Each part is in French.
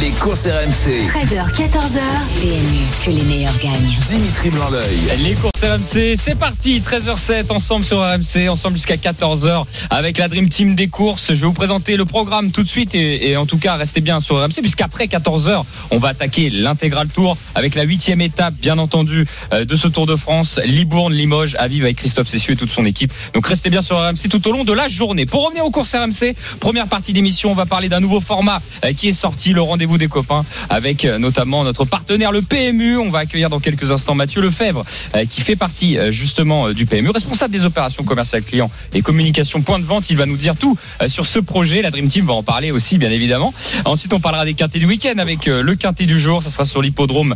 Les courses RMC. 13h, 14h. PMU, que les meilleurs gagnent. Dimitri blanc Les courses RMC, c'est parti. 13h07 ensemble sur RMC, ensemble jusqu'à 14h avec la Dream Team des courses. Je vais vous présenter le programme tout de suite et, et en tout cas restez bien sur RMC puisqu'après 14h, on va attaquer l'intégral tour avec la huitième étape, bien entendu, euh, de ce Tour de France. Libourne, Limoges, à vivre avec Christophe Cessieux et toute son équipe. Donc restez bien sur RMC tout au long de la journée. Pour revenir aux courses RMC, première partie d'émission, on va parler d'un nouveau format euh, qui est sorti, le rendez-vous des copains avec euh, notamment notre partenaire le PMU. On va accueillir dans quelques instants Mathieu Lefebvre euh, qui fait partie euh, justement du PMU, responsable des opérations commerciales clients et communication point de vente. Il va nous dire tout sur ce projet. La Dream Team va en parler aussi bien évidemment. Ensuite on parlera des quintés du week-end avec le quintet du jour. Ça sera sur l'hippodrome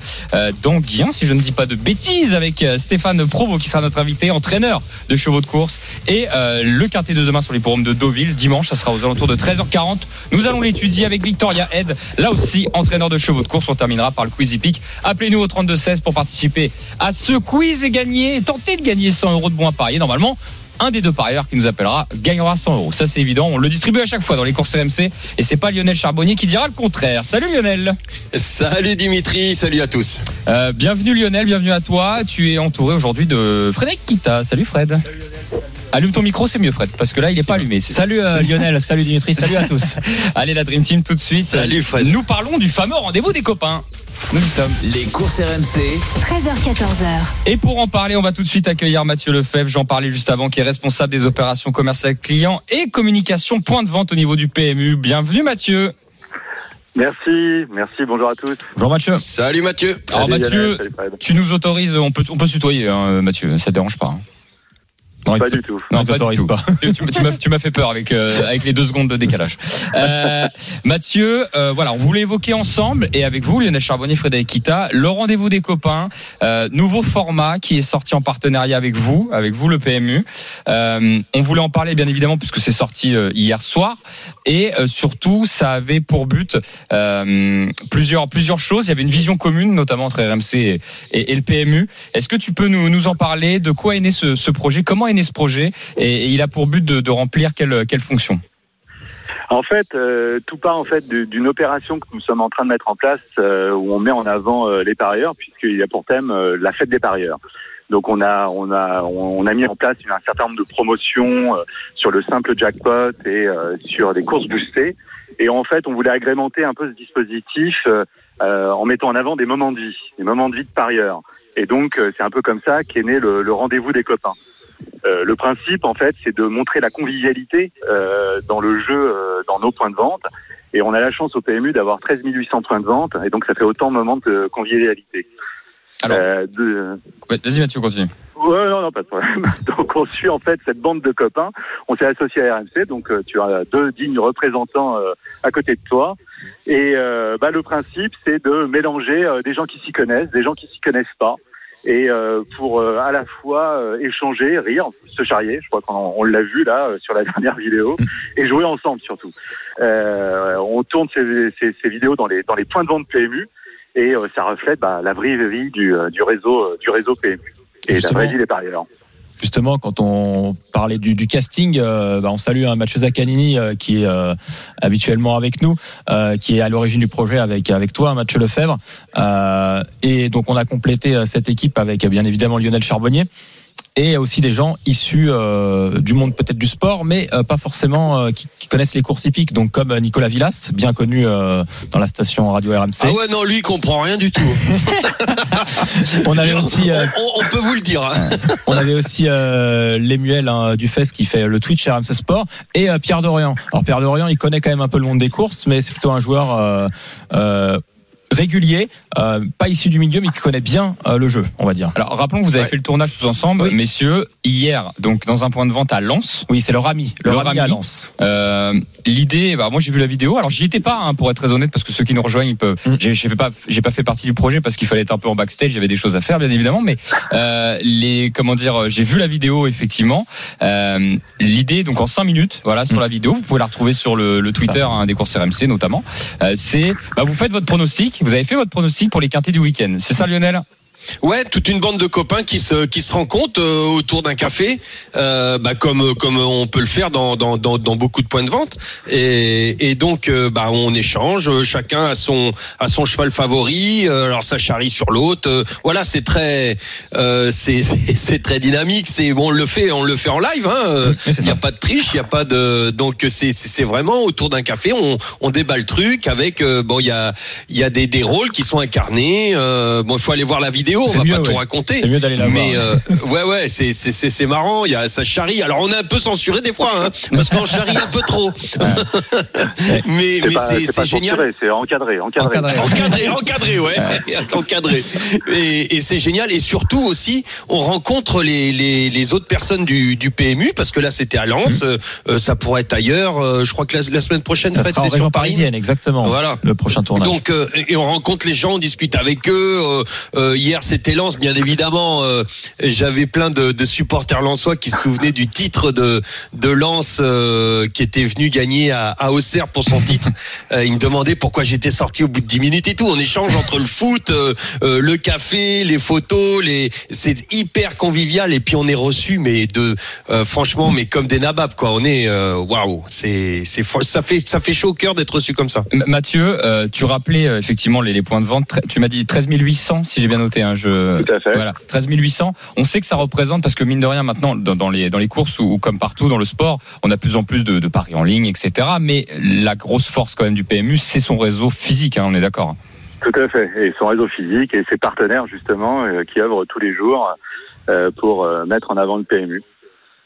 d'Anguien si je ne dis pas de bêtises avec Stéphane Provo qui sera notre invité, entraîneur de chevaux de course et le quintet de demain sur l'hippodrome de Deauville. Dimanche ça sera aux alentours de 13h40. Nous allons l'étudier avec Victoria Head. Là aussi entraîneur de chevaux de course. On terminera par le quiz hippique. Appelez-nous au 32-16 pour participer à ce quiz et gagner, tenter de gagner 100 euros de bons à parier. Normalement, un des deux parieurs qui nous appellera gagnera 100 euros. Ça, c'est évident. On le distribue à chaque fois dans les courses RMC. Et c'est pas Lionel Charbonnier qui dira le contraire. Salut Lionel. Salut Dimitri. Salut à tous. Euh, bienvenue Lionel. Bienvenue à toi. Tu es entouré aujourd'hui de Frédéric Kita. Salut Fred. Salut Lionel. Allume ton micro, c'est mieux, Fred, parce que là, il n'est pas allumé. Salut euh, Lionel, salut Dimitri, salut à tous. Allez, la Dream Team, tout de suite. Salut Fred. Nous parlons du fameux rendez-vous des copains. Nous sommes les courses RMC. 13h, 14h. Et pour en parler, on va tout de suite accueillir Mathieu Lefebvre. J'en parlais juste avant, qui est responsable des opérations commerciales clients et communication point de vente au niveau du PMU. Bienvenue, Mathieu. Merci, merci, bonjour à tous. Bonjour Mathieu. Salut Mathieu. Alors Mathieu, tu nous autorises, on peut, on peut se tutoyer, hein, Mathieu, ça te dérange pas. Hein. Non, pas du tout. Non, pas du tout. Pas. tu, m'as fait peur avec euh, avec les deux secondes de décalage. Euh, Mathieu, euh, voilà, on voulait évoquer ensemble et avec vous, Lionel Charbonnier, Frédéric Kita, le rendez-vous des copains, euh, nouveau format qui est sorti en partenariat avec vous, avec vous le PMU. Euh, on voulait en parler bien évidemment puisque c'est sorti hier soir et surtout ça avait pour but plusieurs plusieurs choses. Il y avait une vision commune, notamment entre RMC et, et, le PMU. Est-ce que tu peux nous nous en parler? De quoi est né ce, ce projet? Comment est ce projet et, il a pour but de, remplir quelle, quelle fonction? En fait, euh, tout part en fait d'une opération que nous sommes en train de mettre en place euh, où on met en avant euh, les parieurs puisqu'il y a pour thème la fête des parieurs. Donc on a on a on a mis en place un certain nombre de promotions sur le simple jackpot et sur des courses boostées. Et en fait, on voulait agrémenter un peu ce dispositif en mettant en avant des moments de vie, des moments de vie de parieurs. Et donc c'est un peu comme ça qu'est né le rendez-vous des copains. Euh, le principe, en fait, c'est de montrer la convivialité euh, dans le jeu, euh, dans nos points de vente. Et on a la chance au PMU d'avoir 13 800 points de vente, et donc ça fait autant de moments de convivialité. Alors, vas-y Mathieu, continue. Ouais, non, non, pas de problème. Donc on suit en fait cette bande de copains. On s'est associé à RMC, donc tu as deux dignes représentants à côté de toi. Et bah, le principe, c'est de mélanger des gens qui s'y connaissent, des gens qui s'y connaissent pas et euh, pour euh, à la fois euh, échanger, rire, se charrier, je crois qu'on on, l'a vu là sur la dernière vidéo, et jouer ensemble surtout. on tourne ces, ces, ces, vidéos dans les dans les points de vente PMU et ça reflète bah, la vraie vie du, du réseau du réseau PMU et la vraie vie des parieurs justement, quand on parlait du, casting, euh, bah, on salue hein, Mathieu Zaccanini euh, qui est euh, habituellement avec nous, qui est à l'origine du projet avec avec toi, Mathieu Lefebvre. et donc on a complété cette équipe avec bien évidemment Lionel Charbonnier et aussi des gens issus euh, du monde peut-être du sport, mais euh, pas forcément euh, qui, qui, connaissent les courses hippiques. Donc comme Nicolas Villas, bien connu dans la station radio RMC. Ah ouais non, lui il comprend rien du tout. on avait aussi, on, peut vous le dire. Hein. on avait aussi Lemuel hein, qui fait le Twitch RMC Sport et Pierre Dorian. Alors Pierre Dorian, il connaît quand même un peu le monde des courses, mais c'est plutôt un joueur régulier, euh, pas issu du milieu, mais qui connaît bien euh, le jeu, on va dire. Alors rappelons que vous avez Ouais. fait le tournage tous ensemble, Oui. messieurs, hier, donc dans un point de vente à Lens. Oui, c'est le Rami, le, Le Rami, à. Lens. Euh, L'idée, bah, moi j'ai vu la vidéo. Alors j'y étais pas, hein, pour être très honnête, parce que ceux qui nous rejoignent, ils peuvent. Mm. J'ai j'ai fait pas, j'ai pas fait partie du projet parce qu'il fallait être un peu en backstage. Il y avait des choses à faire, bien évidemment. Mais euh, les, comment dire, j'ai vu la vidéo effectivement. Euh, L'idée, donc en 5 minutes, voilà, sur Mm. la vidéo, vous pouvez la retrouver sur le, le Twitter hein, des courses RMC notamment. Euh, c'est, bah, vous faites votre pronostic. Vous avez fait votre pronostic pour les quintés du week-end. C'est ça, Lionel? Ouais, toute une bande de copains qui se qui se rencontrent euh, autour d'un café, euh, bah, comme comme on peut le faire dans dans dans, dans beaucoup de points de vente. Et, et donc euh, bah on échange, euh, chacun a son a son cheval favori. euh, alors ça charrie sur l'autre. euh, voilà, c'est très euh, c'est c'est très dynamique. C'est bon, on le fait on le fait en live. Hein, euh, Oui, c'est il y a pas de triche, il y a pas de donc c'est c'est vraiment autour d'un café, on on débat le truc avec euh, bon il y a il y a des des rôles qui sont incarnés. euh, bon, il faut aller voir la vidéo, on C'est va mieux, pas tout raconter. C'est mieux d'aller la Mais voir. euh, ouais ouais, c'est c'est c'est c'est marrant, il y a ça charrie. Alors on est un peu censuré des fois hein, parce qu'on charrie un peu trop. mais C'est mais c'est c'est c'est génial. c'est encadré, encadré. Encadré. Encadré, encadré, ouais, encadré. Et, et c'est génial. Et surtout aussi, on rencontre les, les, les autres personnes du, du PMU parce que là c'était à Lens, euh, euh, ça pourrait être ailleurs. euh, je crois que la, la semaine prochaine, Ça Fred, sera en c'est région sur Paris. parisienne, exactement. Voilà. Le prochain tournage. Donc euh, et on rencontre les gens, on discute avec eux. Euh, euh, hier c'était Lens, bien évidemment. euh, J'avais plein de, de supporters lensois qui se souvenaient du titre de de Lens euh, qui était venu gagner à, à Auxerre pour son titre. Euh, ils me demandaient pourquoi j'étais sorti au bout de 10 minutes et tout. On échange entre le foot, euh, euh, le café, les photos, les c'est hyper convivial et puis on est reçu mais de euh, franchement mais comme des nababs quoi. On est euh, waouh, c'est c'est ça fait ça fait chaud au cœur d'être reçu comme ça. M- Mathieu, euh, tu rappelais euh, effectivement les, les points de vente. Tu m'as dit 13 800, si j'ai bien noté. Hein, je... Tout à fait. Voilà, 13 800. On sait que ça représente parce que mine de rien maintenant dans, dans les dans les courses ou, ou comme partout dans le sport, on a de plus en plus de, de paris en ligne, etc. Mais la grosse force quand même du PMU, c'est son réseau physique. Hein, on est d'accord. Tout à fait. Et son réseau physique et ses partenaires justement euh, qui œuvrent tous les jours euh, pour euh, mettre en avant le PMU.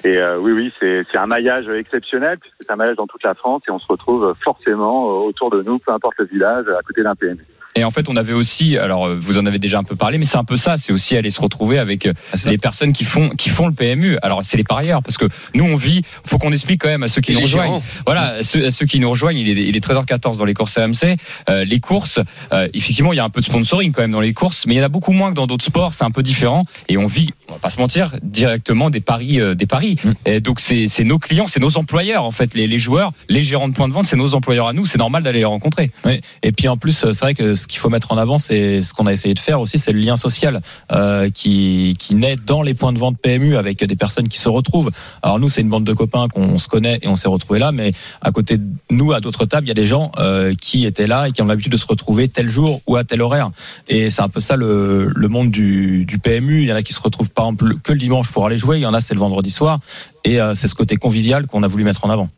Et euh, oui, oui, c'est un maillage exceptionnel puisque c'est un maillage dans toute la France et on se retrouve forcément autour de nous, peu importe le village, à côté d'un PMU. Et en fait, on avait aussi, alors euh, vous en avez déjà un peu parlé, mais c'est un peu ça, c'est aussi aller se retrouver avec euh, Ah, les personnes qui font qui font le PMU. Alors c'est les parieurs, parce que nous on vit. Faut qu'on explique quand même à ceux qui Et nous rejoignent. gérants. Voilà, à ceux, à ceux qui nous rejoignent, il est, il est 13h14 dans les courses AMC. Euh, les courses, euh, effectivement, il y a un peu de sponsoring quand même dans les courses, mais il y en a beaucoup moins que dans d'autres sports. C'est un peu différent, et on vit, on va pas se mentir, directement des paris, euh, des paris. Mm. Et donc c'est c'est nos clients, c'est nos employeurs en fait, les, les joueurs, les gérants de points de vente, c'est nos employeurs à nous. C'est normal d'aller les rencontrer. Oui. Et puis en plus, c'est vrai que ce qu'il faut mettre en avant, c'est ce qu'on a essayé de faire aussi, c'est le lien social euh, qui, qui naît dans les points de vente PMU avec des personnes qui se retrouvent. Alors nous, c'est une bande de copains qu'on se connaît et on s'est retrouvés là, mais à côté de nous, à d'autres tables, il y a des gens euh, qui étaient là et qui ont l'habitude de se retrouver tel jour ou à tel horaire. Et c'est un peu ça le, le monde du, du PMU. Il y en a qui se retrouvent par exemple que le dimanche pour aller jouer, il y en a c'est le vendredi soir. Et euh, c'est ce côté convivial qu'on a voulu mettre en avant.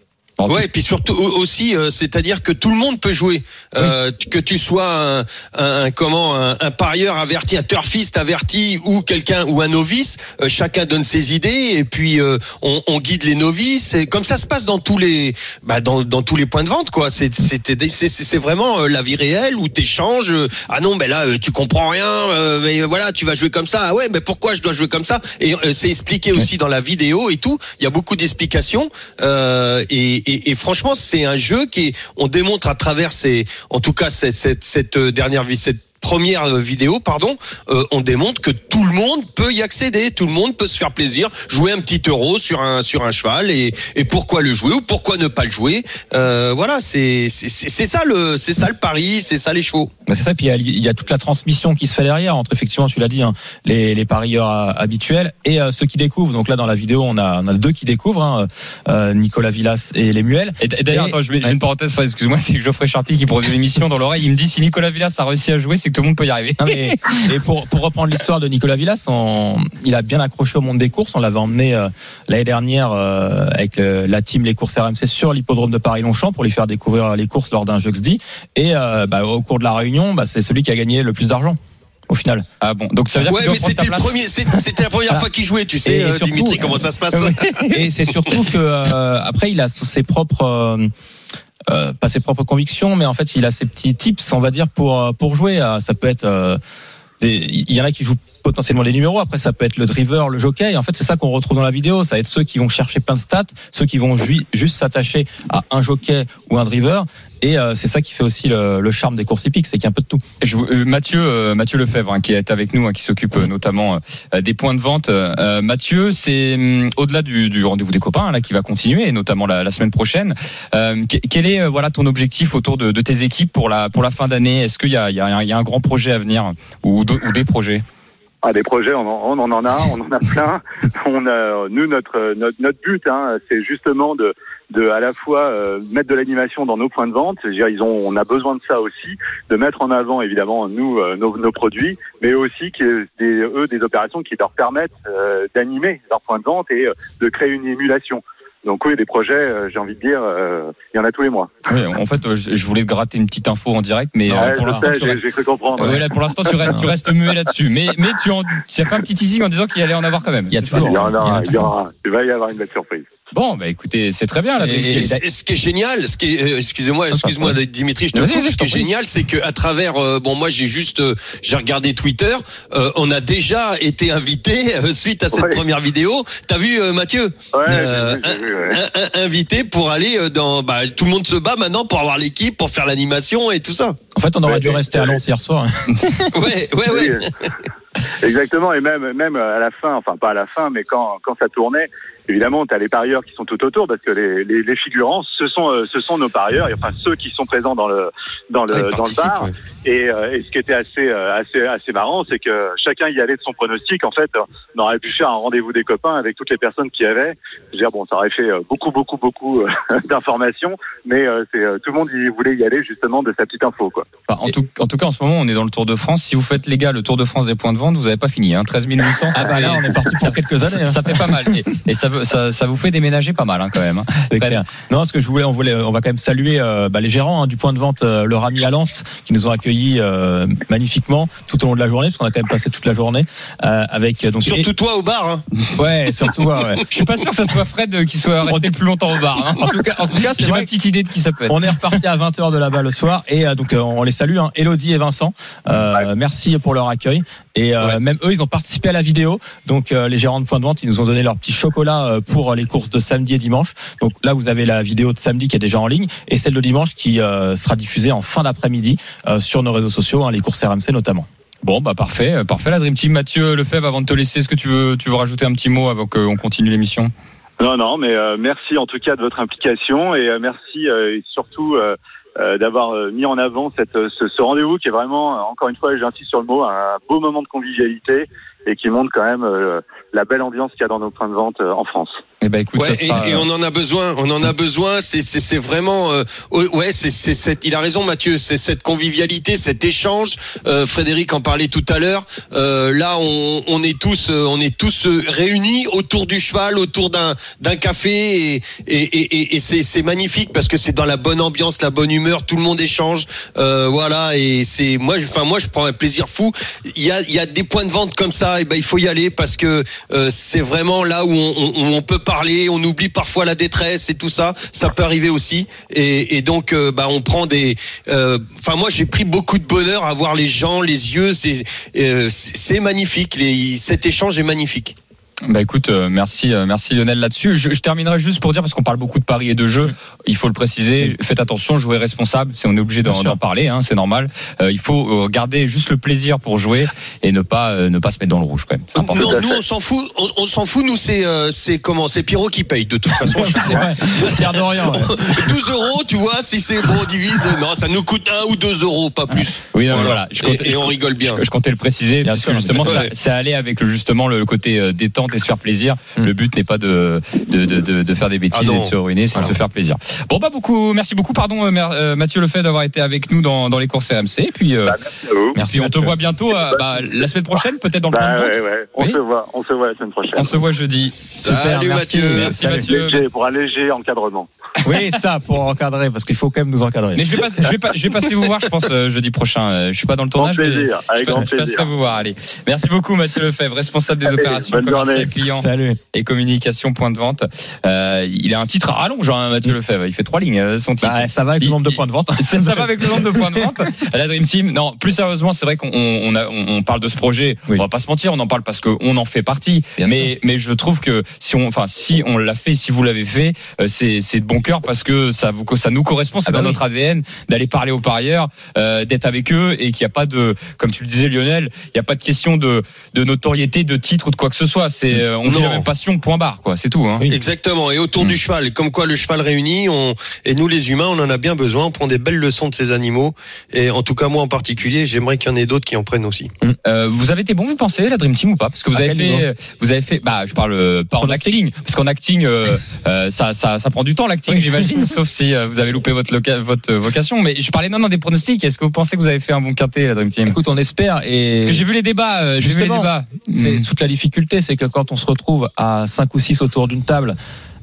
Ouais, et puis surtout au- aussi, euh, c'est-à-dire que tout le monde peut jouer, euh, que tu sois un, un- un- comment un, un parieur averti, un turfiste averti ou quelqu'un ou un novice, euh, chacun donne ses idées et puis euh, on, on guide les novices. Et comme ça se passe dans tous les, bah, dans, dans tous les points de vente, quoi. C'est c'est vraiment euh, la vie réelle où t'échanges. euh, ah non, ben là euh, tu comprends rien, euh, mais voilà tu vas jouer comme ça. Ah ouais, mais pourquoi je dois jouer comme ça? Et euh, c'est expliqué aussi dans la vidéo et tout. Il y a beaucoup d'explications euh, et, et, franchement, c'est un jeu qui on démontre à travers ces, en tout cas cette, euh, dernière vie, première euh, vidéo, pardon, euh, on démontre que tout le monde peut y accéder, tout le monde peut se faire plaisir, jouer un petit euro sur un sur un cheval et, et pourquoi le jouer ou pourquoi ne pas le jouer. Euh, voilà, c'est c'est c'est ça le c'est ça le pari, c'est ça les chevaux. Mais c'est ça, puis il y, a, il y a toute la transmission qui se fait derrière entre effectivement, tu l'as dit, hein, les, les parieurs euh, habituels et euh, ceux qui découvrent. Donc là, dans la vidéo, on a, on a deux qui découvrent, hein, euh, Nicolas Villas et les Muels. Et et d'ailleurs, attends, je mets, ouais. une parenthèse, excuse-moi, c'est Geoffrey Charpie qui produit l'émission dans l'oreille, il me dit si Nicolas Villas a réussi à jouer, c'est que tout le monde peut y arriver. Non, mais- et pour, pour reprendre l'histoire de Nicolas Villas, on- il a bien accroché au monde des courses. On l'avait emmené euh, l'année dernière euh, avec la team Les Courses RMC sur l'hippodrome de Paris-Longchamp pour lui faire découvrir les courses lors d'un Jeux dit. Et euh, bah, au cours de la réunion, bah, c'est celui qui a gagné le plus d'argent au final. Ah bon, donc ça veut dire Ouais, que mais c'était le place premier, c'est- c'était la première fois qu'il jouait, tu sais, euh, surtout, Dimitri, comment ça se passe. Et c'est surtout que euh, après il a ses propres euh, euh, pas ses propres convictions, mais en fait, il a ses petits tips, on va dire, pour euh, pour jouer. Euh, Ça peut être des- il y en a qui jouent potentiellement les numéros. Après, ça peut être le driver, le jockey. En fait, c'est ça qu'on retrouve dans la vidéo. Ça va être ceux qui vont chercher plein de stats, ceux qui vont ju- juste s'attacher à un jockey ou un driver. Et euh, c'est ça qui fait aussi le, charme des courses hippiques, c'est qu'il y a un peu de tout. Euh, Mathieu, euh, Mathieu Lefebvre, hein, qui est avec nous, hein, qui s'occupe notamment des points de vente. Mathieu, c'est hum, au-delà du, rendez-vous des copains hein, là qui va continuer, et notamment la, semaine prochaine. Que- quel est voilà ton objectif autour de, tes équipes pour la pour la fin d'année? Est-ce qu'il y y, y a un grand projet à venir ou des projets? Ah, des projets, on en, on en a, on en a plein. On a, nous, notre, notre, but, hein, c'est justement de, de à la fois euh, mettre de l'animation dans nos points de vente. C'est-à-dire, ils ont, on a besoin de ça aussi, de mettre en avant évidemment nous euh, nos, produits, mais aussi que des, eux des opérations qui leur permettent euh, d'animer leurs points de vente et de créer une émulation. Donc oui, des projets, euh, j'ai envie de dire, euh, il y en a tous les mois. Oui, En fait, euh, je je voulais te gratter une petite info en direct, mais euh, Ouais, pour l'instant, tu restes-. Ouais, pour l'instant, tu restes, tu restes muet là-dessus. Mais, mais tu, en, tu as fait un petit teasing en disant qu'il allait en avoir quand même. Il y a toujours- Il y en Il y en aura, a il y aura, il va y avoir une belle surprise. Bon, bah écoutez, c'est très bien là. Et- Et, et- c- ce qui est génial, ce qui est, euh, excusez-moi, excuse-moi Dimitri, je te coupe. Ce qui est génial, c'est que à travers, euh, bon, moi j'ai juste, euh, j'ai regardé Twitter, euh, on a déjà été invité euh, suite à cette Ouais. première vidéo. T'as vu euh, Mathieu Ouais, Euh, j'ai vu, j'ai vu, ouais. un- un- invité pour aller dans, bah, tout le monde se bat maintenant pour avoir l'équipe, pour faire l'animation et tout ça. En fait, on aurait Ouais, dû rester à Lens hier soir. Ouais, ouais, ouais. Oui, Exactement, et même même à la fin, enfin pas à la fin, mais quand quand ça tournait, évidemment, tu as les parieurs qui sont tout autour parce que les, les, les figurants, ce sont euh, ce sont nos parieurs, et enfin ceux qui sont présents dans le dans le Ouais, ils dans le bar. ouais. Et, euh, et ce qui était assez euh, assez assez marrant, c'est que chacun y allait de son pronostic. En fait, on aurait pu faire un rendez-vous des copains avec toutes les personnes qui avaient. Je veux dire, bon, ça aurait fait euh, beaucoup beaucoup beaucoup d'informations, mais euh, c'est euh, tout le monde y voulait y aller justement de sa petite info, quoi. Enfin, en, tout, en tout cas, en ce moment, on est dans le Tour de France. Si vous faites, les gars, le Tour de France des points de vente, vous n'avez pas fini. Hein. 13 800, ça, Ah bah fait, là, on est parti pour quelques années. hein. ça fait pas mal. Et, et ça, veut- ça, ça vous fait déménager pas mal hein, quand même. hein. Clair. Non, ce que je voulais, on voulait, on va quand même saluer euh, bah, les gérants hein, du point de vente, euh, leur ami à Lens, qui nous ont accueillis euh, magnifiquement tout au long de la journée, parce qu'on a quand même passé toute la journée euh, avec euh, donc Surtout toi au bar. Hein. ouais, surtout ouais, ouais. Je suis pas sûr que ça soit Fred qui soit resté le plus longtemps au bar. Hein. En tout cas, en tout cas, c'est J'ai ma petite idée de qui ça peut être. On est reparti à 20h de là-bas le soir et euh, donc euh, on les salue, hein, Elodie et Vincent. Euh, Merci pour leur accueil et euh, Ouais. même eux ils ont participé à la vidéo. Donc euh, les gérants de point de vente ils nous ont donné leur petit chocolat euh, pour les courses de samedi et dimanche. Donc là vous avez la vidéo de samedi qui est déjà en ligne et celle de dimanche qui euh, sera diffusée en fin d'après-midi euh, sur nos réseaux sociaux, hein, les courses RMC notamment. Bon, bah parfait, euh, parfait. La Dream Team, Mathieu Lefebvre, avant de te laisser, est-ce que tu veux, tu veux rajouter un petit mot avant qu'on continue l'émission? Non, non, mais euh, merci en tout cas de votre implication et euh, merci euh, et surtout d'avoir euh, mis en avant cette, euh, ce, ce rendez-vous qui est vraiment, euh, encore une fois, j'insiste sur le mot, un beau moment de convivialité et qui montre quand même euh, la belle ambiance qu'il y a dans nos points de vente euh, en France. Eh ben, écoute, Ouais, ça sera. et, et on en a besoin, on en a besoin. C'est vraiment, euh, ouais, c'est c'est cette. Il a raison, Mathieu. C'est cette convivialité, cet échange. Euh, Frédéric en parlait tout à l'heure. Euh, là, on, on est tous, euh, on est tous euh, réunis autour du cheval, autour d'un d'un café, et et et, c'est c'est magnifique parce que c'est dans la bonne ambiance, la bonne humeur. Tout le monde échange, euh, voilà. Et c'est moi, je- enfin moi, je prends un plaisir fou. Il y a il y a des points de vente comme ça, et ben il faut y aller parce que euh, c'est vraiment là où on, on, où on peut On oublie parfois la détresse et tout ça. Ça peut arriver aussi. Et, donc, euh, bah, on prend des. euh, Enfin, moi, j'ai pris beaucoup de bonheur à voir les gens, les yeux. C'est euh, magnifique. Cet échange est magnifique. Bah écoute, euh, merci, euh, merci Lionel là-dessus. Je, je terminerai juste pour dire parce qu'on parle beaucoup de paris et de jeux. Il faut le préciser. Faites attention, jouez responsable. C'est on est obligé d'en parler, hein, c'est normal. Euh, il faut euh, garder juste le plaisir pour jouer et ne pas euh, ne pas se mettre dans le rouge quand même. Non, nous, on s'en fout. On, on s'en fout. Nous, c'est euh, c'est comment C'est Pierrot qui paye de toute façon. C'est vrai. Pierre Dorian. ouais. 12 euros, tu vois, si c'est bon, on divise. Non, ça nous coûte 1 ou 2 euros, pas plus. Oui, non, Voilà. voilà. Je Et- comptais- et on rigole bien. Je, je comptais le préciser Bien parce sûr, que justement mais- ça, Ouais. ça allait avec le, justement le côté euh, détente et se faire plaisir. Mm. Le but n'est pas de de, de, de de faire des bêtises Ah et de se ruiner, c'est de se faire plaisir. Bon bah beaucoup, merci beaucoup, pardon euh, euh, Mathieu Lefebvre d'avoir été avec nous dans, dans les courses RMC. Et puis, euh, Bah, merci à vous. Merci. puis on te voit bientôt euh, bah, la semaine prochaine, peut-être dans le plan Bah, de vente. ouais, ouais. On Oui. se voit, on se voit la semaine prochaine. On se voit jeudi. Super, Salut merci. Mathieu. Merci Salut. Mathieu. Léger, pour un léger encadrement. Oui, ça pour encadrer parce qu'il faut quand même nous encadrer. Mais je vais, pas, je vais, pas, je vais passer vous voir, je pense, jeudi prochain. Je suis pas dans le Grand tournage, mais plaisir, avec je, grand je passerai plaisir. vous voir. Allez, merci beaucoup Mathieu Lefebvre, responsable des Allez, opérations bonne journée. Chargé client Salut. et communication point de vente. Euh, il a un titre à rallonge, hein, Mathieu Lefebvre. Il fait trois lignes, euh, son titre. Bah, ça va avec le nombre de points de vente. Ça, ça va avec le nombre de points de vente. La Dream Team. Non, plus sérieusement, c'est vrai qu'on on, on- parle de ce projet. Oui. On va pas se mentir, on en parle parce qu'on en fait partie. Bien mais mais je trouve que si on, enfin si on l'a fait, si vous l'avez fait, euh, c'est c'est de bon cœur parce que ça vous ça nous correspond, c'est Ah bah dans oui. notre ADN d'aller parler aux parieurs, euh, d'être avec eux et qu'il n'y a pas de, comme tu le disais Lionel, il n'y a pas de question de de notoriété, de titre ou de quoi que ce soit. C'est euh, on vit Non. la même passion, point barre quoi. C'est tout. Hein. Oui. Exactement. Et autour du cheval, comme quoi le cheval réuni, on et nous les humains, on en a bien besoin. On prend des belles leçons de ces animaux. Et en tout cas, moi en particulier, j'aimerais qu'il y en ait d'autres qui en prennent aussi. Euh, vous avez été bon, vous pensez, la Dream Team ou pas? Parce que vous À avez fait, vous avez fait, bah, je parle euh, pas en acting, parce qu'en acting, euh, euh, ça, ça, ça prend du temps l'acting, j'imagine, sauf si euh, vous avez loupé votre, loca- votre vocation. Mais je parlais non, non des pronostics. Est-ce que vous pensez que vous avez fait un bon quintet, la Dream Team? Écoute, on espère et Parce que j'ai vu les débats, euh, j'ai vu les Justement, débats. c'est toute la difficulté, c'est que quand on se retrouve à 5 ou 6 autour d'une table,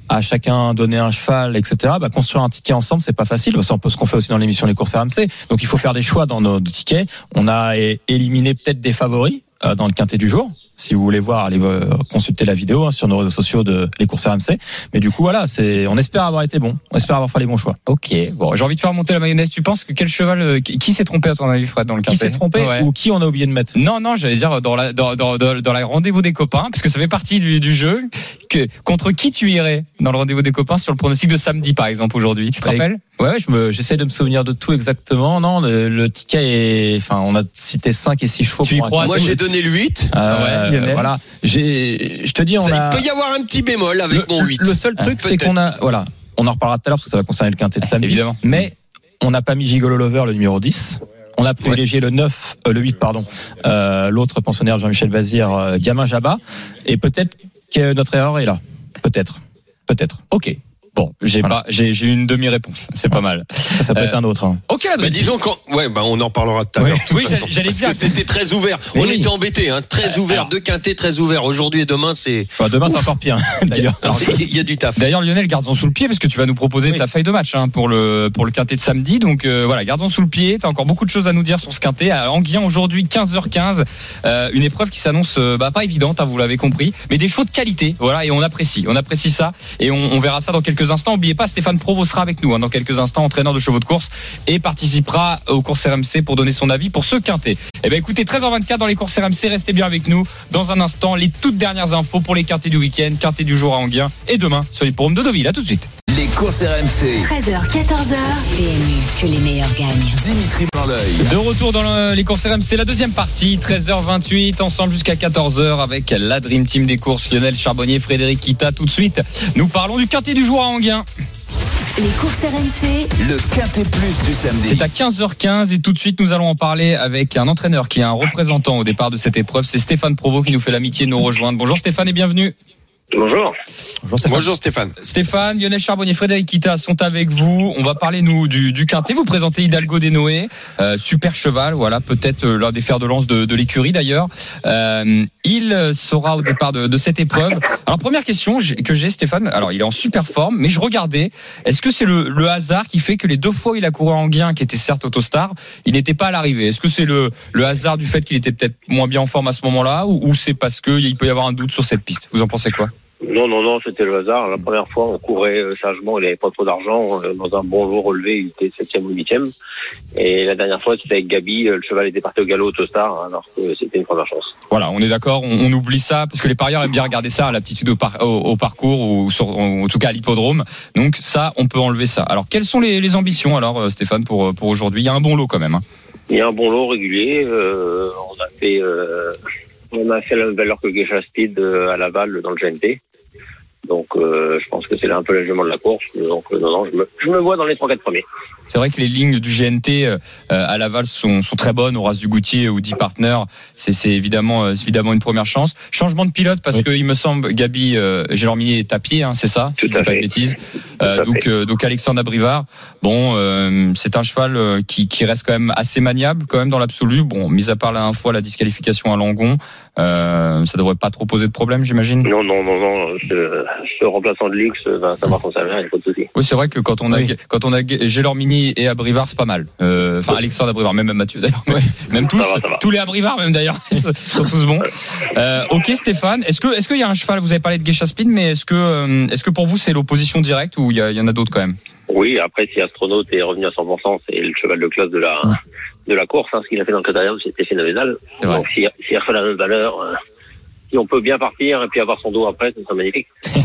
à chacun donner un cheval, etc. Bah, construire un ticket ensemble, c'est pas facile. C'est un peu ce qu'on fait aussi dans l'émission Les courses RMC. Donc il faut faire des choix dans nos tickets. On a éliminé peut-être des favoris euh, dans le quintet du jour. Si vous voulez voir, allez euh, consulter la vidéo hein, sur nos réseaux sociaux de Les courses RMC. Mais du coup, voilà, c'est, on espère avoir été bon. On espère avoir fait les bons choix. Ok, bon, j'ai envie de faire monter la mayonnaise. Tu penses que quel cheval, euh, qui, qui s'est trompé à ton avis, Fred, dans le Qui s'est trompé Ouais. ou qui on a oublié de mettre Non, non, j'allais dire dans la dans, dans, dans, dans la rendez-vous des copains, parce que ça fait partie du, du jeu. Que contre qui tu irais dans le rendez-vous des copains sur le pronostic de samedi, par exemple, aujourd'hui? Tu te rappelles? Ouais, ouais, je me, j'essaie de me souvenir de tout exactement. Non, le, le ticket est, enfin, on a cité 5 et 6 chevaux. Tu y crois. Moi, j'ai donné le 8. Euh, Ouais, Lionel. voilà. J'ai, je te dis, on Ça, a. Il peut y avoir un petit bémol avec le, mon 8. le seul truc, c'est qu'on a, voilà, on en reparlera tout à l'heure parce que ça va concerner le quintet de samedi. Évidemment. Mais on n'a pas mis Gigolo Lover, le numéro 10. On a privilégié le 9, euh, le 8, pardon, euh, l'autre pensionnaire de Jean-Michel Vazir, euh, Gamin Jabba. Et peut-être que notre erreur est là. Peut-être. Peut-être. Ok. Bon, j'ai Voilà. pas, j'ai une demi-réponse. C'est pas mal. Ça, peut Euh, être un autre. hein. Ok, la Bah, disons qu'on, ouais, bah, on en parlera tout à l'heure. de toute Oui, façon. j'allais- dire. que c'était très ouvert. Mais on oui. était embêtés, hein. Très ouvert. Alors. Deux quintés très ouverts. Aujourd'hui et demain, c'est, Enfin, demain, c'est encore pire, d'ailleurs. Il y a du taf. D'ailleurs, Lionel, gardons sous le pied parce que tu vas nous proposer Oui. ta feuille de match hein, pour le pour le quintet de samedi. Donc euh, voilà, gardons sous le pied. T'as encore beaucoup de choses à nous dire sur ce quintet. À Anguien aujourd'hui, 15h15, euh, une épreuve qui s'annonce euh, bah, pas évidente, hein, vous l'avez compris, mais des chevaux de qualité. Voilà, et on apprécie, on apprécie ça, et on, on verra ça dans quelques instants. N'oubliez pas, Stéphane Provo sera avec nous hein, dans quelques instants, entraîneur de chevaux de course, et participera aux courses RMC pour donner son avis pour ce quintet. Eh ben écoutez, 13h24 dans les courses RMC, restez bien avec nous. Dans un instant, les toutes dernières infos pour les quintets du week-end, quintet du jour à Anguien, et demain sur les forums de Deauville. À tout de suite. Les courses RMC. 13h, 14h. PMU, que les meilleurs gagnent. Dimitri Blanc-L'œil. De retour dans le- les courses RMC, la deuxième partie, 13h28, ensemble jusqu'à 14h avec la Dream Team des courses, Lionel Charbonnier, Frédéric Kita. Tout de suite, nous parlons du quintet du jour à Les courses RMC, Le quintet plus du samedi. C'est à 15h15 et tout de suite, nous allons en parler avec un entraîneur qui est un représentant au départ de cette épreuve. C'est Stéphane Provo qui nous fait l'amitié de nous rejoindre. Bonjour Stéphane et bienvenue. Bonjour. Bonjour, Stéphane. Bonjour Stéphane. Stéphane, Lionel Charbonnier, Frédéric Kita sont avec vous. On va parler nous du, du quintet. Vous présentez Hidalgo des Noé, euh, super cheval, voilà, peut-être euh, l'un des fers de lance de, de l'écurie d'ailleurs. Euh, il sera au départ de, de cette épreuve. Alors première question que j'ai, Stéphane. Alors il est en super forme, mais je regardais. Est-ce que c'est le, le hasard qui fait que les deux fois où il a couru en Anguien, qui était certes Autostar, il n'était pas à l'arrivée? Est-ce que c'est le, le hasard du fait qu'il était peut-être moins bien en forme à ce moment-là, ou, ou c'est parce qu'il peut y avoir un doute sur cette piste? Vous en pensez quoi? Non, non, non, c'était le hasard. La première fois, on courait euh, sagement, il n'avait pas trop d'argent. Euh, Dans un bon lot relevé, il était septième ou huitième. Et la dernière fois, c'était avec Gabi, euh, le cheval était parti au galop Autostar, alors que c'était une première chance. Voilà, on est d'accord, on, on oublie ça parce que les parieurs aiment bien regarder ça à l'aptitude au, par- au, au parcours ou sur, en tout cas à l'hippodrome. Donc ça, on peut enlever ça. Alors quelles sont les, les ambitions alors, Stéphane, pour pour aujourd'hui? Il y a un bon lot quand même. hein. Il y a un bon lot régulier. euh, on a fait, euh, on a fait la même valeur que Geisha Speed à Laval dans le GNT. Donc, euh, je pense que c'est là un peu l'ajustement de la course. Donc, euh, non, non, je me, je me vois dans les 3-4 premiers. C'est vrai que les lignes du GNT euh, à Laval sont, sont très bonnes, au Race du Goutier ou 10 Partners. C'est évidemment, une première chance. Changement de pilote parce Oui. que il me semble, Gabi euh, Gélormier est à pied, hein, c'est ça Tout si à dis pas de fait. bêtises. Euh, donc, fait. donc Alexandre Abrivard, bon, c'est un cheval qui, qui reste quand même assez maniable, quand même dans l'absolu. Bon, mis à part la fois la disqualification à Langon, euh, ça devrait pas trop poser de problème, j'imagine? Non, non, non, non. je- ce remplaçant de luxe va savoir s'en servir, il n'y a pas de souci. Oui, c'est vrai que quand on a Oui. quand on a Gélormini et Abrivard, c'est pas mal. Euh, Enfin, Alexandre Abrivard, même Mathieu d'ailleurs. Même tous, Ça va, ça va. tous les Abrivard même d'ailleurs, sont tous bons. Euh, ok, Stéphane. Est-ce que est-ce qu'il y a un cheval Vous avez parlé de Geisha Spin, mais est-ce que euh, est-ce que pour vous c'est l'opposition directe ou il y, a- il y en a d'autres quand même? Oui, après, si Astronaute est revenu à 100%, c'est le cheval de classe de la, de la course. Hein, ce qu'il a fait dans le quatrième, c'était phénoménal. Donc, s'il refait la même valeur, euh, si on peut bien partir et puis avoir son dos après, ce serait magnifique.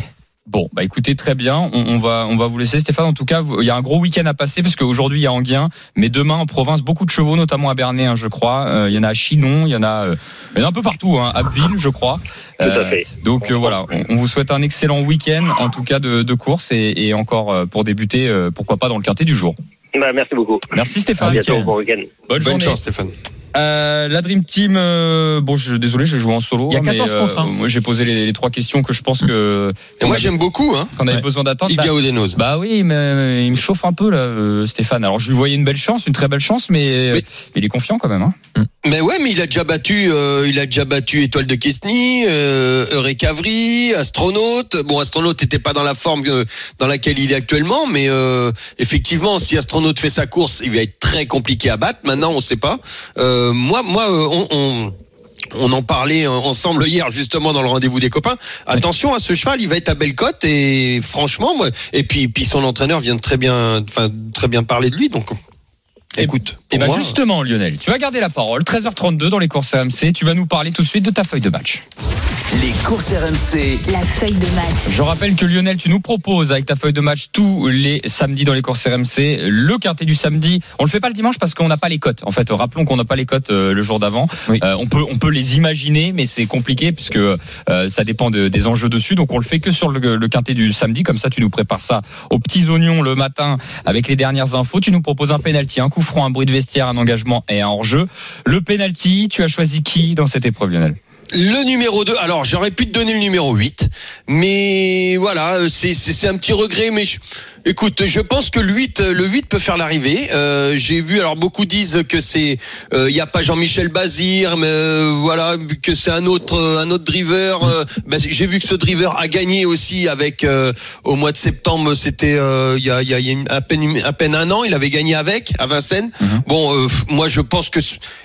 Bon, bah écoutez, très bien. On, on va on va vous laisser, Stéphane. En tout cas, il y a un gros week-end à passer parce qu'aujourd'hui il y a Anguien, mais demain en province beaucoup de chevaux, notamment à Bernay, hein, je crois. Euh, il y en a à Chinon, il y en a, euh, il y en a un peu partout, hein, à Ville, je crois. Tout à fait. Donc voilà, on, on vous souhaite un excellent week-end, en tout cas de, de course et, et encore pour débuter, pourquoi pas dans le quartier du jour. Bah, merci beaucoup. Merci À Stéphane. bientôt, bon week-end. Bonne, Bonne journée. chance, Stéphane. Euh, la Dream Team, euh, bon, je, désolé, j'ai joué en solo. Il y a hein, mais, 14 contre un. Moi, j'ai posé les, les trois questions que je pense que Et moi, j'aime beaucoup, hein. qu'on avait Ouais. besoin d'attendre. Bah, Iga Odenos. bah oui, mais euh, il me chauffe un peu là, euh, Stéphane. Alors je lui voyais une belle chance, une très belle chance, mais, euh, Mais- il est confiant quand même. Hein. Mais ouais, mais il a déjà battu, euh, il a déjà battu Étoile de Quesny, euh, Eureka Avry, Astronaute. Bon, Astronaute n'était pas dans la forme euh, dans laquelle il est actuellement, mais euh, effectivement, si Astronaute fait sa course, il va être très compliqué à battre. Maintenant, on sait pas. Euh, moi, moi, euh, on, on on en parlait euh, ensemble hier justement dans le rendez-vous des copains. Attention à ce cheval, il va être à belle cote et franchement, moi, et puis puis son entraîneur vient de très bien, enfin très bien parler de lui. Donc, écoute, Et bah moi, justement, Lionel, tu vas garder la parole. 13h32 dans les courses RMC. Tu vas nous parler tout de suite de ta feuille de match. Les courses RMC. La feuille de match. Je rappelle que Lionel, tu nous proposes avec ta feuille de match tous les samedis dans les courses RMC le quintet du samedi. On le fait pas le dimanche parce qu'on n'a pas les cotes. En fait, rappelons qu'on n'a pas les cotes euh, le jour d'avant. Oui. Euh, on peut on peut les imaginer, mais c'est compliqué puisque euh, ça dépend de- des enjeux dessus. Donc on le fait que sur le, le quintet du samedi. Comme ça, tu nous prépares ça aux petits oignons le matin avec les dernières infos. Tu nous proposes un penalty, un coup franc, un bruit de vestiaire, un engagement et un hors-jeu. Le penalty, tu as choisi qui dans cette épreuve, Lionel Le numéro 2, alors j'aurais pu te donner le numéro 8, mais voilà, c'est un petit regret, mais je- écoute, je pense que le 8, euh, le 8 peut faire l'arrivée. Euh, J'ai vu, alors beaucoup disent que c'est, euh, il y a pas Jean-Michel Bazir, mais euh, voilà, que c'est un autre, euh, un autre driver. euh, ben, J'ai vu que ce driver a gagné aussi avec euh, au mois de septembre, c'était euh, il y a, y a, y a à peine à peine un an, il avait gagné avec à Vincennes. Bon, euh, moi je pense que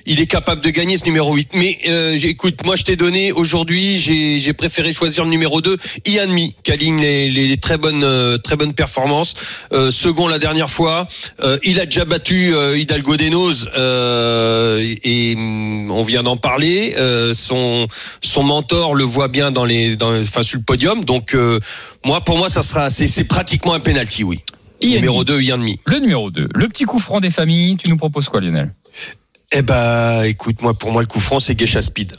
il est capable de gagner ce numéro 8. Mais euh, écoute, moi je t'ai donné aujourd'hui, j'ai j'ai préféré choisir le numéro 2, Ianmi, qui aligne les, les, les très bonnes euh, très bonnes performances. Euh, second la dernière fois, euh, il a déjà battu euh, Hidalgo Denos euh, et, et, hum, on vient d'en parler. Son son mentor le voit bien dans les dans enfin sur le podium. Donc moi pour moi ça sera c'est c'est pratiquement un penalty, oui. Ianmi. Numéro 2, Ianmi. Le numéro 2, le petit coup franc des familles. Tu nous proposes quoi, Lionel? Eh ben, écoute, moi, pour moi, le coup franc, c'est Geisha Speed.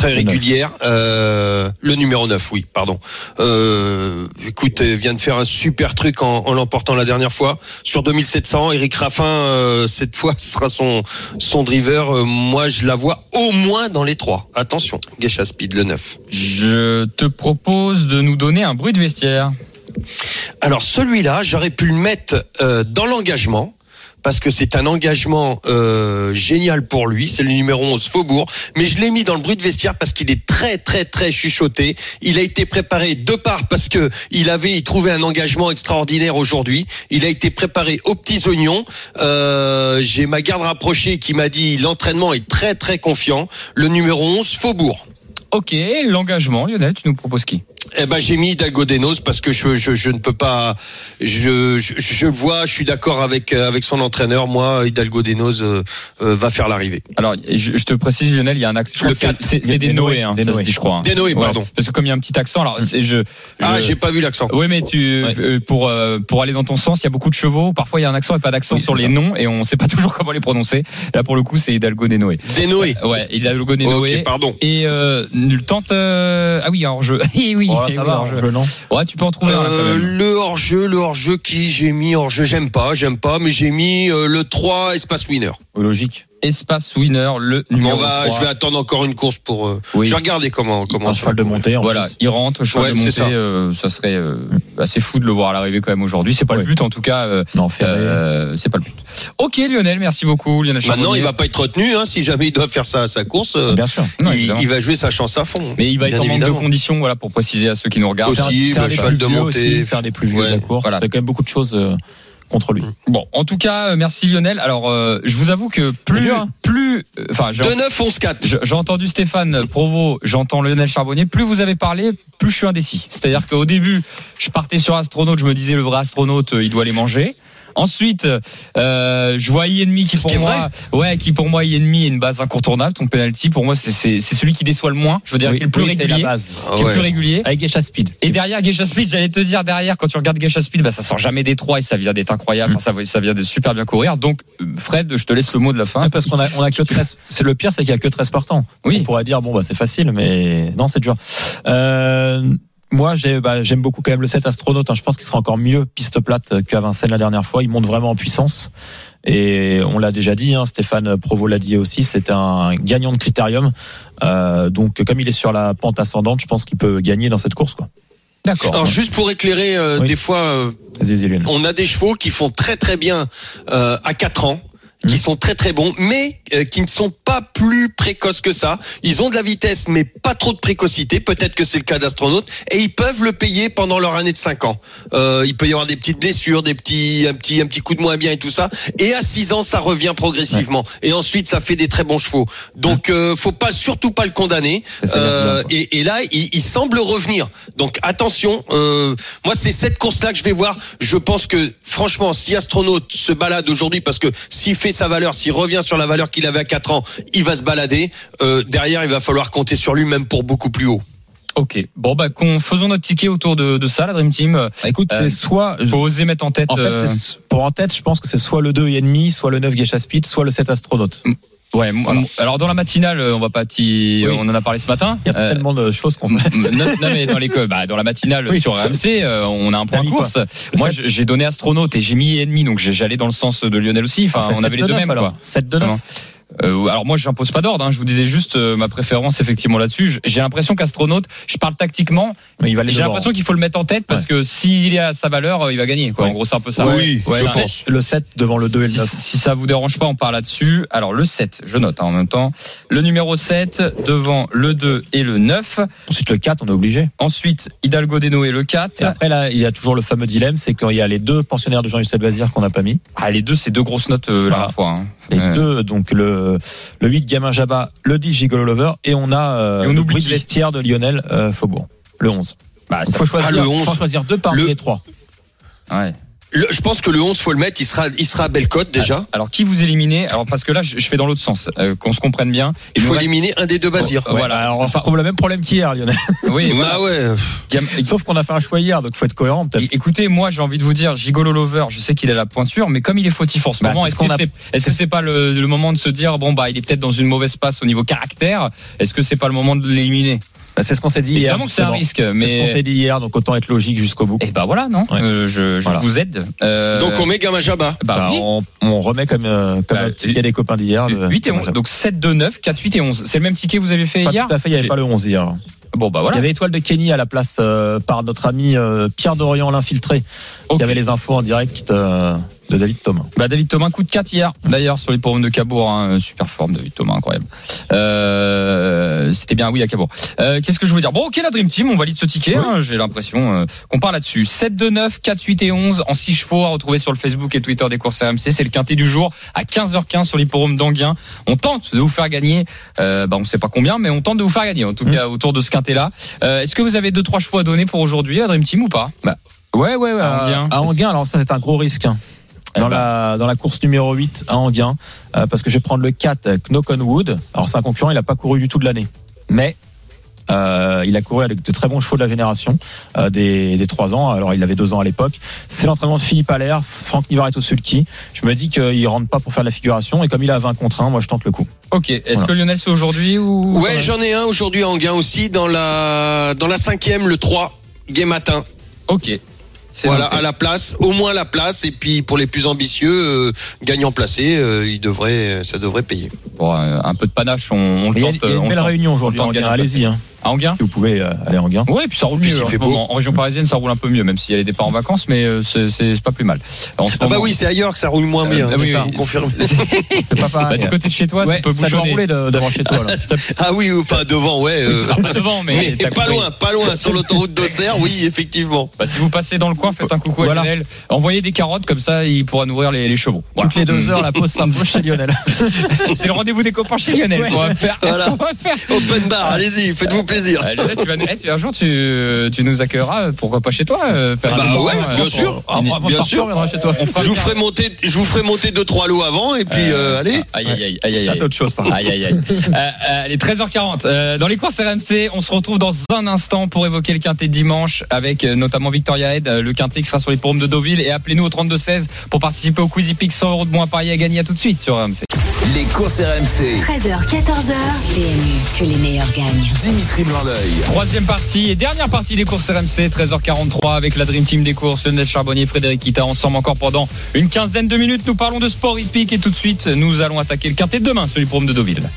Très régulière. Euh, le numéro 9, oui, pardon. Euh, écoute, vient de faire un super truc en, en l'emportant la dernière fois. Sur 2700, Eric Raffin, euh, cette fois, ce sera son, son driver. Euh, moi, je la vois au moins dans les trois. Attention, Geisha Speed, le 9. Je te propose de nous donner un bruit de vestiaire. Alors celui-là, j'aurais pu le mettre dans l'engagement parce que c'est un engagement euh, génial pour lui. C'est le numéro 11 Faubourg, mais je l'ai mis dans le bruit de vestiaire parce qu'il est très très très chuchoté. Il a été préparé de part parce que il avait, il trouvait un engagement extraordinaire aujourd'hui. Il a été préparé aux petits oignons. Euh, J'ai ma garde rapprochée qui m'a dit l'entraînement est très très confiant. Le numéro 11 Faubourg. Ok, l'engagement, Lionel, tu nous proposes qui? Eh ben j'ai mis Hidalgo Denos parce que je, je, je ne peux pas je, je, vois je suis d'accord avec euh, avec son entraîneur moi Hidalgo Denos euh, euh, va faire l'arrivée Alors, je, je te précise, Lionel, il y a un accent. je crois Le que c'est- des Des Noé, hein, des ça se Noé. dit, je crois. hein. Des Noé, Ouais, pardon. Parce que comme il y a un petit accent, alors c'est- je. ah j'ai pas vu l'accent Oui, mais tu Ouais. pour euh, pour aller dans ton sens, il y a beaucoup de chevaux. Parfois, il y a un accent et pas d'accent Oui, sur les ça. noms, et on sait pas toujours comment les prononcer. Là, pour le coup, c'est Hidalgo des Noé. Des Noé Ouais, Hidalgo des Noé. ok pardon Et euh, tente. euh, Ah oui, hors jeu. oui, oui, Ça oui, va, hors-jeu. je non. Ouais, tu peux en trouver un là, quand Euh, même. le hors-jeu le hors-jeu qui j'ai mis hors-jeu j'aime pas j'aime pas mais j'ai mis euh, le 3 espace winner Logique. Espace Winner, le On numéro va, 3. je vais attendre encore une course pour. euh, Oui. Je vais regarder comment comment cheval va de montée. Voilà, il rentre, cheval Ouais, de montée, ça. euh, ça serait euh, assez fou de le voir à l'arrivée quand même aujourd'hui. C'est pas le Ouais. but en tout cas. euh, Non, euh, c'est pas le but. Ok Lionel, merci beaucoup Lionel Maintenant, il va pas être retenu hein, si jamais il doit faire ça sa course. euh, Bien sûr. Non, il, va jouer sa chance à fond. Mais il va être en manque évidemment. de conditions, voilà, pour préciser à ceux qui nous regardent. Aussi, C'est un- c'est un le des cheval plus de montée. aussi, C'est un des plus vieux de la Ouais, course. voilà. Il y a quand même beaucoup de choses euh, contre lui. Bon, en tout cas, euh, merci Lionel. Alors, euh, je vous avoue que plus, hein. plus, euh, enfin, j'ai 2 9 11 4. Je- J'ai entendu Stéphane Provo, j'entends Lionel Charbonnier. Plus vous avez parlé, plus je suis indécis. C'est-à-dire qu'au début, je partais sur astronaute, je me disais le vrai astronaute, euh, il doit les manger. Ensuite, euh, je vois Ennemi qui pour qui moi, ouais, qui pour moi Ennemi est une base incontournable. Ton penalty pour moi c'est c'est c'est celui qui déçoit le moins. Je veux dire Oui, qui est le plus oui, c'est la régulier, base. qui est le plus régulier. Avec Gesha Speed. Et derrière Geisha Speed, j'allais te dire derrière quand tu regardes Geisha Speed, bah ça sort jamais des trois et ça vient d'être incroyable. Enfin, ça, ça vient de super bien courir. Donc Fred, je te laisse le mot de la fin. Ouais, parce qu'on a, on a que 13. C'est le pire, c'est qu'il y a que 13 partants. Oui. On pourrait dire bon bah c'est facile, mais non c'est dur. Euh, moi j'ai, bah, j'aime beaucoup quand même le 7 astronaute. hein. Je pense qu'il sera encore mieux piste plate qu'à Vincennes la dernière fois. Il monte vraiment en puissance. Et on l'a déjà dit, hein, Stéphane Provo l'a dit aussi, c'est un gagnant de critérium. Euh, donc comme il est sur la pente ascendante, je pense qu'il peut gagner dans cette course. Quoi. D'accord. Alors juste pour éclairer, euh, Oui. des fois, euh, on a des chevaux qui font très très bien euh, à 4 ans qui sont très très bons, mais euh, qui ne sont pas plus précoces que ça. Ils ont de la vitesse, mais pas trop de précocité. Peut-être que c'est le cas d'astronautes, et ils peuvent le payer pendant leur année de 5 ans. Euh, il peut y avoir des petites blessures, des petits, un petit, un petit coup de moins bien et tout ça. Et à 6 ans, ça revient progressivement. Et ensuite, ça fait des très bons chevaux. Donc, euh, faut pas surtout pas le condamner. Ça, Euh, quoi. et, et là, il, il semble revenir. Donc attention. Euh, moi, c'est cette course-là que je vais voir. Je pense que franchement, si astronaute se balade aujourd'hui, parce que s'il fait sa valeur, s'il revient sur la valeur qu'il avait à 4 ans, il va se balader. Euh, derrière, il va falloir compter sur lui, même pour beaucoup plus haut. Ok. Bon bah qu'on faisons notre ticket autour de, de ça, la Dream Team. Bah, écoute, Euh, c'est soit Faut oser mettre en tête. En fait, euh, pour en tête, je pense que c'est soit le 2 et demi, soit le 9 Geisha Speed, soit le 7 astronaute. Ouais, alors dans la matinale, euh, on va pas t'y, Oui. on en a parlé ce matin. Il y a Euh, tellement de choses qu'on fait. non, non, mais dans les bah, dans la matinale Oui. sur RMC, euh, on a un point course. Moi, j'ai donné astronaute et j'ai mis ennemi, donc j'allais dans le sens de Lionel aussi. Enfin, on avait les deux mêmes. Quoi. 7 de 9. Euh, alors moi, j'impose pas d'ordre. hein. Je vous disais juste euh, ma préférence effectivement là-dessus. J'ai l'impression qu'astronaute, je parle tactiquement. Mais il va les J'ai l'impression qu'il faut le mettre en tête parce que s'il est à sa valeur, euh, il va gagner. Quoi. En gros, c'est un peu ça. Oui, Ouais, je non, pense. Le 7 devant le 2 et le Si, 9. si ça vous dérange pas, on parle là-dessus. Alors le 7, je note hein, en même temps. Le numéro 7 devant le 2 et le 9. Ensuite, le 4, on est obligé. Ensuite, Hidalgo Deno et le Et 4. après, là, il y a toujours le fameux dilemme, c'est qu'il y a les deux pensionnaires de Jean-Michel Bazir qu'on n'a pas mis. Ah, les deux, c'est deux grosses notes euh, la Voilà. dernière fois. hein. Les Euh, deux, donc le, le 8 Gamin Jabba, le 10 Gigolo Lover, et on a euh, Et on le oublie bruit de vestiaire de Lionel euh, Faubourg, le 11. bah, ça- faut choisir, Ah, le 11. faut choisir deux parmi Le- les trois. ouais. Le- je pense que le 11, faut le mettre. Il sera, il sera à Bellecote déjà. Alors qui vous éliminez Alors parce que là, je, je fais dans l'autre sens, euh, qu'on se comprenne bien. Il faut reste- éliminer un des deux Bazir. Ouais, voilà. Alors, on retrouve le même problème qu'hier, Lionel. Oui, voilà. Ah ouais. Sauf qu'on a fait un choix hier, donc faut être cohérent Écoutez, moi j'ai envie de vous dire, Gigolo Lover, je sais qu'il a la pointure, mais comme il est fautif en ce Bah, moment, est-ce ce qu'on que a- c'est est-ce que c'est pas le, le moment de se dire bon bah il est peut-être dans une mauvaise passe au niveau caractère Est-ce que c'est pas le moment de l'éliminer? Bah, c'est ce qu'on s'est dit hier. Évidemment que c'est un risque, C'est ce qu'on s'est dit hier, donc autant être logique jusqu'au bout. eh ben voilà non, Ouais. Euh, je, je Voilà. vous aide. Euh, Donc on met Gamajaba. bah, Bah, oui. on, on remet comme, euh, comme Bah, un ticket des copains d'hier. le- 8 et 11. Donc 7, 2, 9, 4, 8 et 11. C'est le même ticket que vous avez fait Pas hier tout à fait, il n'y avait J'ai- pas le 11 hier. Bon bah Il voilà. y avait Étoile de Kenny à la place euh, par notre ami euh, Pierre Dorian l'infiltré. Ok. Y avait les infos en direct euh, de David Thomas. Bah David Thomas coup de 4 hier d'ailleurs sur les forums de Cabourg hein, super forme David Thomas incroyable euh, c'était bien oui à Cabourg euh, qu'est-ce que je veux dire? Bon ok la Dream Team on valide ce ticket hein, j'ai l'impression euh, qu'on part là-dessus 7 2 9 4 8 et 11 en 6 chevaux à retrouver sur le Facebook et Twitter des courses RMC c'est le quintet du jour à 15h15 sur l'hipporome d'Anguin on tente de vous faire gagner euh, bah on sait pas combien mais on tente de vous faire gagner en tout Mmh. cas autour de ce quintet là euh, est-ce que vous avez deux trois chevaux à donner pour aujourd'hui la Dream Team ou pas? Bah, Ouais, ouais, ouais. À Enghien. à Enghien, alors ça, c'est un gros risque. Eh Dans, ben. la, dans la course numéro 8 à Anguin, euh, parce que je vais prendre le 4 euh, Knock-on-Wood. Alors, c'est un concurrent, il n'a pas couru du tout de l'année. Mais euh, il a couru avec de très bons chevaux de la génération euh, des, des 3 ans. Alors, il avait 2 ans à l'époque. C'est l'entraînement de Philippe Allaire, Franck Nivard est au sulky. Je me dis qu'il rentre pas pour faire de la figuration. Et comme il a 20 contre 1, moi, je tente le coup. ok est-ce Voilà. que Lionel c'est aujourd'hui ou Ouais, j'en ai un aujourd'hui à Anguin aussi dans la dans la cinquième, le 3, Gay Matin. Ok. Voilà, à la place, au moins la place, et puis pour les plus ambitieux, euh, gagnant placé, euh, il devrait, ça devrait payer. Bon, euh, un peu de panache, on, on le tente. il y a euh, une le belle tente. réunion aujourd'hui. Allez-y, hein, À Anguin si vous pouvez euh, aller en Guin. Ouais, puis ça roule Puis mieux il en moment. Région parisienne, ça roule un peu mieux, même s'il y a les départs en vacances, mais euh, c'est pas plus mal. En Ah bah moment- oui, c'est ailleurs que ça roule moins bien. Euh, oui, oui. confirme. C'est pas Bah, pareil. du côté de chez toi, Ouais, ça peut bouchonner. rouler de- devant chez toi. Là. Ah oui, enfin devant, ouais. euh, pas devant, mais, pas loin, pas loin, sur l'autoroute d'Auxerre, oui, effectivement. Bah, si vous passez dans le coin, faites un coucou Voilà. à Lionel. Envoyez des carottes, comme ça, il pourra nourrir les, les chevaux. Voilà. Toutes les deux heures, la pause s'impose chez Lionel. C'est le rendez-vous des copains chez Lionel. Ouais. On va faire. Voilà. On va faire. Open bar, allez-y, faites-vous plaisir. Euh, Lionel, tu vas, eh, tu- un jour, tu, tu nous accueilleras, euh, pourquoi pas chez toi euh, faire Bah ouais, euh, bien sûr. Bien sûr. chez toi. Je vous ferai monter, je vous ferai monter deux trois lots avant, et puis euh, allez. Aïe, aïe, aïe, aïe, aïe. Ça, c'est autre chose, par contre. Aïe, aïe, aïe. Euh, euh, les 13h40. Euh, dans les courses RMC, on se retrouve dans un instant pour évoquer le quintet dimanche avec euh, notamment Victoria Head, euh, le quintet qui sera sur les forums de Deauville. Et appelez-nous au 32-16 pour participer au Quizy Pick 100 euros de bons à parier à gagner à tout de suite sur RMC. Les courses RMC. 13h, 14h. PMU, que les meilleurs gagnent. Dimitri Blanc-L'œil. Troisième partie et dernière partie des courses RMC, 13h43 avec la Dream Team des courses, Lionel Charbonnier, Frédéric Kita, ensemble encore pendant une quinzaine de minutes. Nous parlons de sport hippique et tout de suite, nous allons attaquer le quintet de demain sur les forums de Deauville.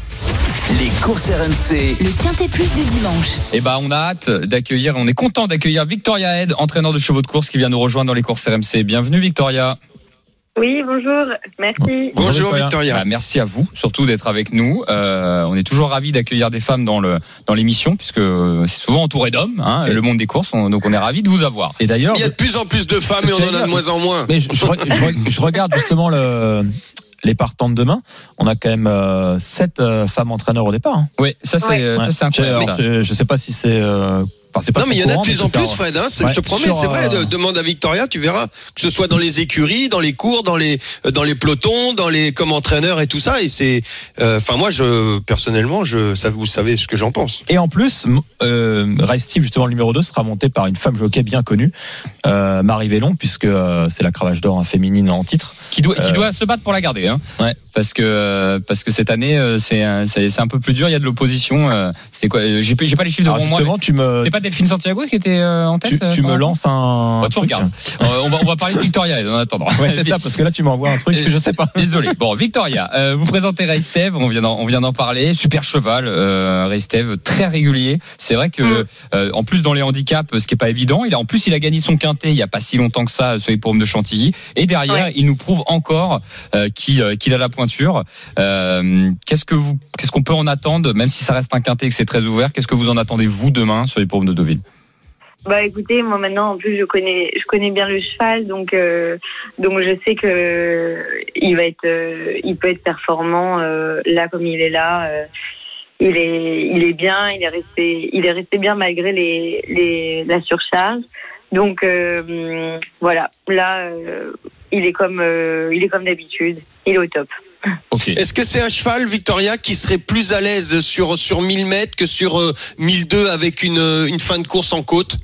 Les courses RMC. Le quintet plus du dimanche. Et bah, on a hâte d'accueillir, on est content d'accueillir Victoria Head, entraîneur de chevaux de course qui vient nous rejoindre dans les courses RMC. Bienvenue Victoria. Oui, bonjour, merci. Bonjour Victoria. Victoria. Bah, merci à vous, surtout d'être avec nous. Euh, on est toujours ravis d'accueillir des femmes dans le dans l'émission puisque euh, c'est souvent entouré d'hommes, hein, le monde des courses. on- donc on est ravis de vous avoir. Et d'ailleurs, Il y a de plus en plus de femmes et on en a de moins en moins. mais je, je re- je re- je regarde justement le, les partants de demain. On a quand même euh, sept euh, femmes entraîneurs au départ. hein. Oui, ça c'est Ouais. ça Ouais. c'est incroyable. Je, je sais pas si c'est. euh, enfin, c'est pas Non, mais il y en a de plus en plus, ça, Fred. Hein, Ouais, je te promets, sur, c'est vrai. de- demande à Victoria, tu verras que ce soit dans les écuries, dans les cours, dans les dans les pelotons, dans les comme entraîneur et tout ça. Et c'est, euh, enfin moi, je personnellement, je, ça vous savez ce que j'en pense. Et en plus, euh, Race Steve, justement, le numéro 2 sera monté par une femme jockey bien connue, euh, Marie Vélon, puisque euh, c'est la cravache d'or hein, féminine en titre. Qui doit qui doit se battre pour la garder. Hein. Ouais. Parce que parce que cette année c'est un- c'est un peu plus dur. Il y a de l'opposition. C'était quoi J'ai pas- les chiffres devant moi. justement, tu me, Delphine Santiago qui était euh, en tête tu, euh, tu me lances un. Bah, tu regardes. Euh, on va on va parler de Victoria en attendant. Ouais, c'est ça, parce que là, tu m'envoies un truc que je sais pas. Désolé. Bon, Victoria, euh, vous présentez Ray Steve, on vient d'en, on vient d'en parler. Super cheval, euh, Ray Steve, très régulier. C'est vrai que, euh, en plus dans les handicaps, ce qui est pas évident, il a en plus il a gagné son quintet il y a pas si longtemps que ça sur les paumes de Chantilly. Et derrière, Ouais. il nous prouve encore euh, qu'il, euh, a la pointure. Euh, qu'est-ce que vous, qu'est-ce qu'on peut en attendre, même si ça reste un quintet et que c'est très ouvert. Qu'est-ce que vous en attendez vous demain sur les paumes Bah écoutez, moi maintenant en plus je connais je connais bien le cheval donc euh, donc je sais que il va être euh, il peut être performant euh, là comme il est là. euh, il est il est bien, il est resté il est resté bien malgré les les la surcharge. Donc euh, voilà, là euh, il est comme euh, il est comme d'habitude, il est au top. Est-ce que c'est un cheval, Victoria, qui serait plus à l'aise sur sur 1000 mètres que sur euh, 1002 avec une euh, une fin de course en côte?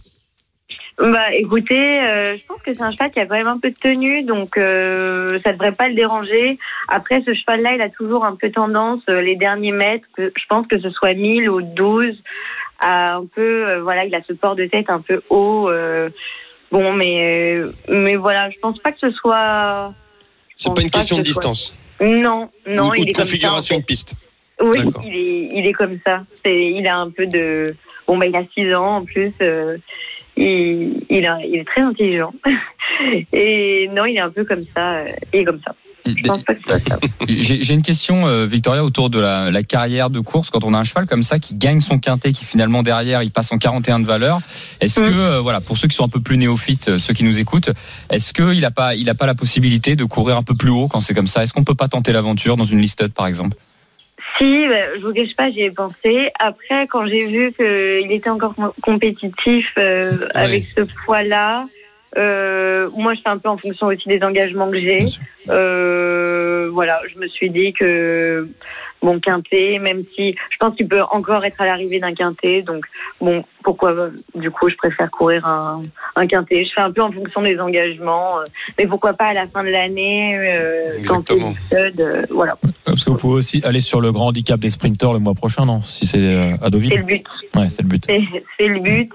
Bah écoutez, euh, je pense que c'est un cheval qui a quand même un peu de tenue, donc euh, ça devrait pas le déranger. Après, ce cheval-là, il a toujours un peu tendance, euh, les derniers mètres, que, je pense que ce soit 1000 ou 12, à un peu, euh, voilà, il a ce port de tête un peu haut. euh, bon, mais euh, mais voilà, je pense pas que ce soit. C'est pas une pas question de soit- distance Non, non, ou, ou il de est comme ça. en configuration fait. de piste. Oui, il est, il est comme ça. C'est, il a un peu de. Bon, bah, il a 6 ans en plus. euh, il, il, a, il est très intelligent. Et non, il est un peu comme ça. euh, il est comme ça. Je pense pas que ce soit ça. J'ai une question, euh, Victoria, autour de la, la carrière de course. Quand on a un cheval comme ça qui gagne son quintet, qui finalement derrière il passe en 41 de valeur, est-ce Mm. que, euh, voilà, pour ceux qui sont un peu plus néophytes, euh, ceux qui nous écoutent, est-ce qu'il n'a pas, il a pas la possibilité de courir un peu plus haut quand c'est comme ça? Est-ce qu'on peut pas tenter l'aventure dans une listed par exemple? Si, bah, je vous cache pas, j'y ai pensé. Après, quand j'ai vu qu'il était encore com- compétitif euh, avec ce poids-là, euh, moi, je fais un peu en fonction aussi des engagements que j'ai. Euh, voilà, je me suis dit que bon quintet, même si je pense qu'il peut encore être à l'arrivée d'un quintet, donc bon, pourquoi Du coup, je préfère courir un, un quintet. Je fais un peu en fonction des engagements, euh, mais pourquoi pas à la fin de l'année euh, c'est Exactement. stud, euh, voilà, Parce que vous pouvez aussi aller sur le grand handicap des sprinters le mois prochain, non? Si c'est à c'est Deauville. le but. Ouais, c'est le but. C'est c'est le but.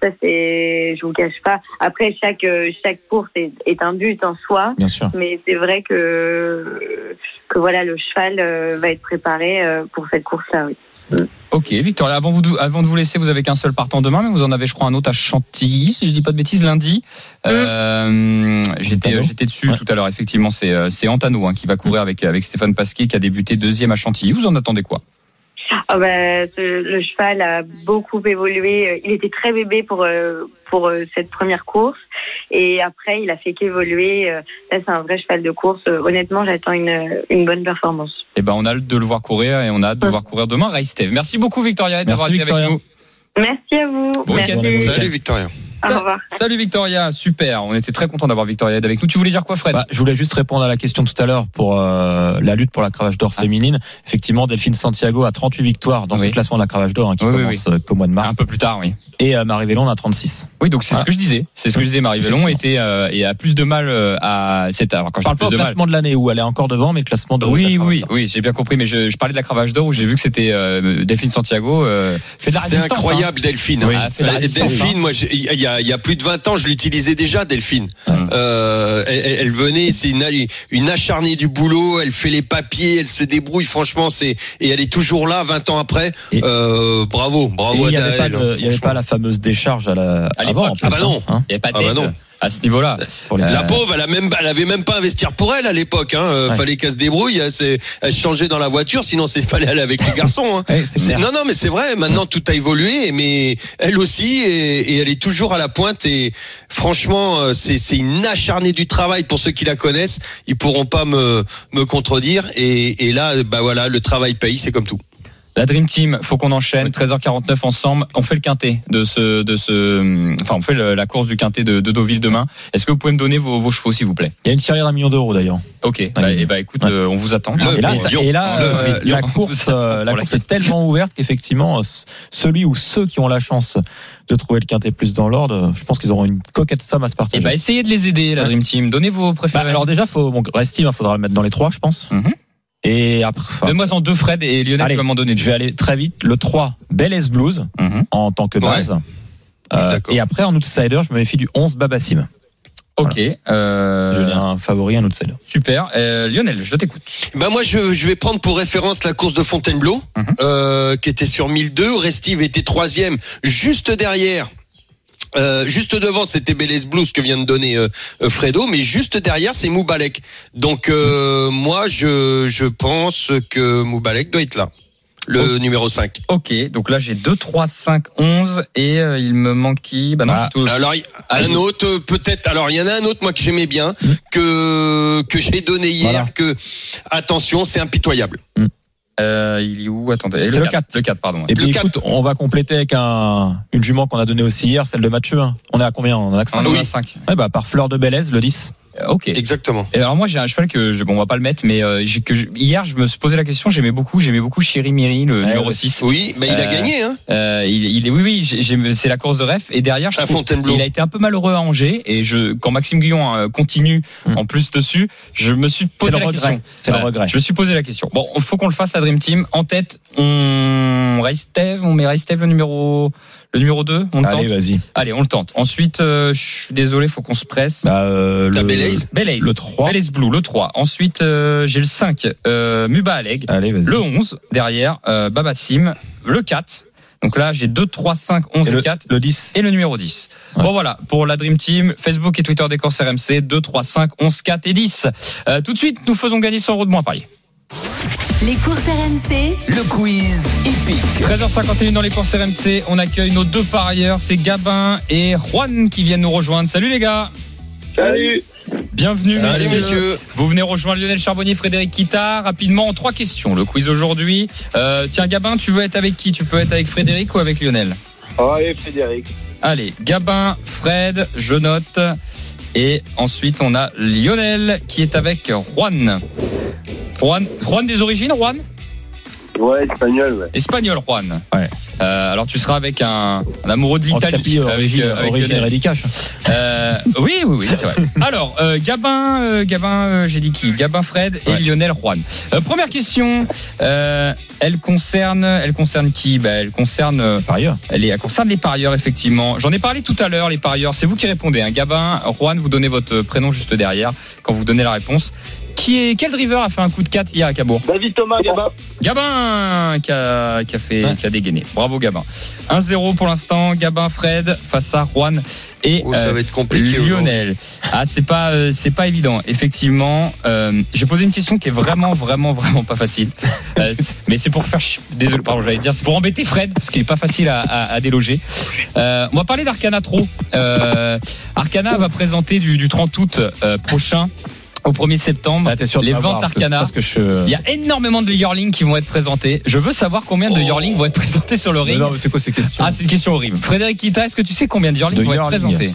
Ça c'est, je vous cache pas. Après chaque euh, chaque course est, est un but en soi, Bien sûr. mais c'est vrai que que voilà le cheval euh, va être préparé euh, pour cette course-là. Oui. Ok, Victoria, avant, vous, avant de vous laisser, vous avez qu'un seul partant demain, mais vous en avez, je crois, un autre à Chantilly, si je dis pas de bêtises, lundi. Euh, J'étais dessus Ouais. tout à l'heure, effectivement, c'est c'est Antano hein, qui va courir avec, avec Stéphane Pasquier, qui a débuté deuxième à Chantilly. Vous en attendez quoi? Ah bah, ce- le cheval a beaucoup évolué. Il était très bébé pour euh, pour euh, cette première course et après il a fait qu'évoluer. Euh, Là c'est un vrai cheval de course. Honnêtement j'attends une une bonne performance. Eh ben, on a hâte de le voir courir et on a hâte de le voir courir demain. Ray Steve. Merci beaucoup, Victoria, d'avoir Merci, été avec Victoria. nous. Merci à vous. Bon. Merci. Salut Victoria. Au revoir. Salut Victoria, super. On était très content d'avoir Victoria avec nous. Tu voulais dire quoi, Fred? Bah, je voulais juste répondre à la question tout à l'heure pour euh, la lutte pour la cravache d'or Ah. féminine. Effectivement, Delphine Santiago a 38 victoires dans Oui. ce classement de la cravache d'or hein, qui Oui, oui, commence euh, qu'au mois de mars. Un peu plus tard, oui. Et euh, Marie Vélon a 36. Oui, donc c'est ce que je disais. C'est ce que je disais. Marie Vélon était euh, et a plus de mal à. C'est alors quand Je parle pas au classement de l'année où elle est encore devant, mais le classement de Oui, oui, oui, j'ai bien compris, mais je, je parlais de la cravache d'or où j'ai vu que c'était euh, Delphine Santiago. Euh, C'est résistance, incroyable Delphine. Oui. hein. Ah, fait de la résistance, Delphine, moi j'ai- il y a, il y a plus de 20 ans, je l'utilisais déjà Delphine. Hum. Euh, elle, elle- elle venait, c'est une, une acharnée du boulot, elle fait les papiers, elle se débrouille franchement, c'est et elle est toujours là 20 ans après. Et- Euh, bravo, Et bravo il n'y à avait, pas, elle, de- il y avait pas la fameuse décharge à la, À avant. l'époque. en plus, Ah bah non. hein, Il n'y avait pas Ah bah non. À ce niveau-là. La Euh, pauvre, elle a même, elle avait même pas investir pour elle à l'époque. Hein. Euh, Ouais. Fallait qu'elle se débrouille. Elle, elle se changeait dans la voiture, sinon c'est fallait aller avec les garçons. Hein. ouais. Non, non, mais c'est vrai. Maintenant, tout a évolué, mais elle aussi, et, et elle est toujours à la pointe. Et franchement, euh, c'est c'est une acharnée du travail pour ceux qui la connaissent. Ils pourront pas me me contredire. Et, et là, bah voilà, le travail paye, c'est comme tout. La Dream Team, faut qu'on enchaîne. 13h49 ensemble. On fait le quintet de ce, de ce, enfin, on fait le- la course du quintet de, de Deauville demain. Est-ce que vous pouvez me donner vos, vos chevaux, s'il vous plaît? Il y a une tirée d'un million d'euros d'ailleurs. Ok. Bah, et bah, écoute, Ouais. euh, on vous attend. Le Et là, million. ça- et là, euh, la course, euh, la course est tellement ouverte qu'effectivement, celui ou ceux qui ont la chance de trouver le quintet plus dans l'ordre, je pense qu'ils auront une coquette somme à se Et partager. bah, essayez de les aider, la. Dream Team. Donnez vos Bah, préférés. alors déjà, faut, bon, Restive, il faudra le mettre dans les trois, je pense. Mhm. Et après, enfin, Donne-moi en deux, Fred et Lionel, Allez, tu vas m'en donner deux. je vais aller très vite. Le 3, Belles Blues, Mhm. en tant que Ouais. base. Je suis Euh, d'accord. et après, en outsider, je me méfie du 11 Babassim. Ok. Je Euh, l'ai un favori, un outsider. super. Euh, Lionel, je t'écoute. Bah moi je, je vais prendre pour référence la course de Fontainebleau Mhm. euh, qui était sur 1002. Restive était troisième, juste derrière. Euh, juste devant, c'était Bélez Blues que vient de donner euh, euh, Fredo, mais juste derrière, c'est Moubalek. Donc euh, moi, je, je pense que Moubalek doit être là, le numéro 5. Ok. Donc là, j'ai 2, 3, 5, 11 et il me manque qui? Bah non, Ah, tout. Alors un autre peut-être. Alors il y en a un autre moi que j'aimais bien, que que j'ai donné hier. Voilà. Que attention, c'est impitoyable. Euh, il est où Attendez. C'est le 4. Le 4, pardon. Et Le puis, quatre. écoute, on va compléter avec un, une jument qu'on a donnée aussi hier, celle de Mathieu. hein. On est à combien? On a que Un, cinq deux, oui. un, cinq. Ouais, bah, par Fleur de Bélez, le 10. Euh, Ok. Exactement. Et alors moi j'ai un cheval que je, bon on va pas le mettre mais euh, j'ai- que je- hier je me suis posé la question j'aimais beaucoup j'aimais beaucoup Chiri Miri le Ouais, numéro ouais. 6 Oui, mais il a Euh, gagné hein. euh, il, il est oui oui c'est la course de ref et derrière je trouve- il a été un peu malheureux à Angers et je quand Maxime Guillon euh, continue Mm. en plus dessus je me suis posé la regret. question C'est le regret. je me suis posé la question bon il faut qu'on le fasse à Dream Team en tête on on met Reistev le numéro le numéro 2 on le Allez, tente vas-y. allez on le tente ensuite euh, je suis désolé faut qu'on se presse Bah, euh, T'as le, le 3. Belaze Blue, le 3. Ensuite, euh, j'ai le 5, euh, Muba Aleg. Allez, vas-y. Le 11, derrière, euh, Babassim. Le 4. Donc là, j'ai 2, 3, 5, 11 et et, le, 4. le 10. Et le numéro 10. Ouais. Bon voilà, pour la Dream Team, Facebook et Twitter des courses RMC, 2, 3, 5, 11, 4 et 10. Euh, tout de suite, nous faisons gagner 100 euros de moins à Paris. Les courses RMC, Le quiz épique. 13h51 dans les courses RMC, on accueille nos deux parieurs, c'est Gabin et Juan qui viennent nous rejoindre. Salut les gars Salut Bienvenue Salut messieurs. Vous venez rejoindre Lionel Charbonnier, Frédéric Kita. Rapidement, en trois questions. Le quiz aujourd'hui. Euh, tiens, Gabin, tu veux être avec qui? Tu peux être avec Frédéric ou avec Lionel? Allez, Frédéric. Allez, Gabin, Fred, je note. Et ensuite, on a Lionel qui est avec Juan. Juan, Juan des origines, Juan? Ouais, espagnol, ouais. Espagnol, Juan. Ouais. Euh, alors tu seras avec un, un amoureux de l'Italie. avec, origine, euh, avec. Euh, oui, oui, oui, c'est vrai. Alors, euh, Gabin, euh, Gabin, euh, j'ai dit qui? Gabin Fred et Ouais. Lionel Juan. Euh, première question, euh, elle concerne, elle concerne qui? Bah, Elle concerne, Par ailleurs. elle, est- elle concerne les parieurs effectivement. J'en ai parlé tout à l'heure, les parieurs. C'est vous qui répondez. Hein. Gabin, Juan, vous donnez votre prénom juste derrière quand vous donnez la réponse. Qui est quel driver a fait un coup de 4 hier à Cabourg David Thomas, Gabin. Gabin qui a, qui a fait Ouais. qui a dégainé. Bravo Gabin. 1-0 pour l'instant. Gabin Fred face à Juan et Oh, ça euh, va être compliqué aujourd'hui. Lionel. Ah c'est pas euh, c'est pas évident. Effectivement, euh, j'ai posé une question qui est vraiment vraiment vraiment pas facile. Euh, mais c'est pour faire désolé pardon j'allais dire c'est pour embêter Fred parce qu'il est pas facile à, à- à déloger. Euh, on va parler d'Arcana Trop. Euh, Arcana va présenter du, du 30 août euh, prochain au 1er septembre Là, t'es sûr de les m'avoir, ventes parce que- Arcana. Parce que je. il y a énormément de yearlings qui vont être présentés. Je veux savoir combien de Oh. yearlings vont être présentés sur le ring. non, mais c'est quoi ces questions Ah, c'est une question horrible. Frédéric Kita, est-ce que tu sais combien de yearlings vont être présentés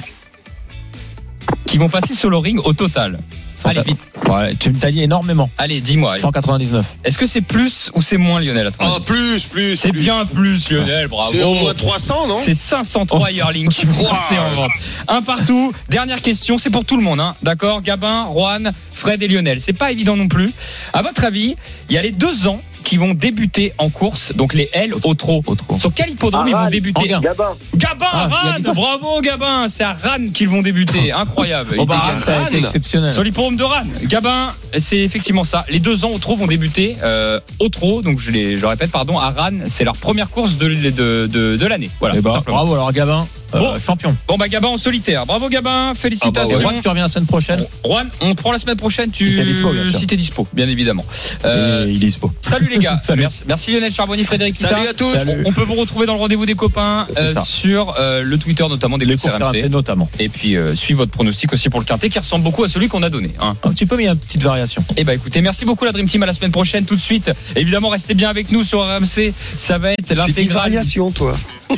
Qui vont passer sur le ring au total Allez, vite. Ouais, tu me dit énormément. Allez, dis-moi. allez. 199. Est-ce que c'est plus ou c'est moins, Lionel Ah, plus, plus. C'est bien plus, Lionel, bravo. C'est au moins 300, non C'est 503 yearlings qui vont passer en vente. Un partout. Dernière question, c'est pour tout le monde, hein. D'accord? Gabin, Juan, Fred et Lionel. C'est pas évident non plus. À votre avis, il y a les deux ans qui vont débuter en course, donc les L au trot. Sur quel hippodrome ils vont débuter. Gabin. Gabin, Ah, Rennes, bravo Gabin, c'est à Rennes qu'ils vont débuter, incroyable. Oh bah, Rennes. exceptionnel. Sur l'hippodrome de Rennes, Gabin, c'est effectivement ça. Les deux ans au trot vont débuter euh, au trot, donc je, les, je répète, pardon, à Rennes, c'est leur première course de, de, de, de l'année. Voilà, Eh ben, bravo alors Gabin, Bon. champion. Bon bah Gabin en solitaire, bravo Gabin, félicitations. Juan, tu reviens la semaine prochaine. Juan, on te prend la semaine prochaine, tu Si t'es dispo, bien sûr. si t'es dispo, bien évidemment. Euh, il est dispo. Salut les gars, Salut. Merci, merci Lionel Charbonnier, Frédéric Salut Kita. à tous. Salut. On peut vous retrouver dans le rendez-vous des copains euh, sur euh, le Twitter notamment des Les courses RMC. Notamment. Et puis euh, suivez votre pronostic aussi pour le quintet qui ressemble beaucoup à celui qu'on a donné. Hein. Un petit peu, mais il y a une petite variation. Et bah écoutez, merci beaucoup la Dream Team à la semaine prochaine tout de suite. Évidemment, restez bien avec nous sur RMC. Ça va être Petite l'intégrale. variation, toi.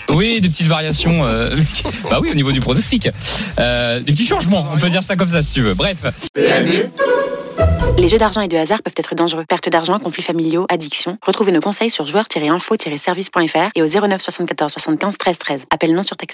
Oui, des petites variations. euh, bah oui, au niveau du pronostic. Euh, des petits changements, on peut dire ça comme ça si tu veux. Bref. Les jeux d'argent et de hasard peuvent être dangereux. Perte d'argent, conflits familiaux, addiction. Retrouvez nos conseils sur joueurs-info-service.fr et au 09 74 75 13 13. Appel non surtaxé.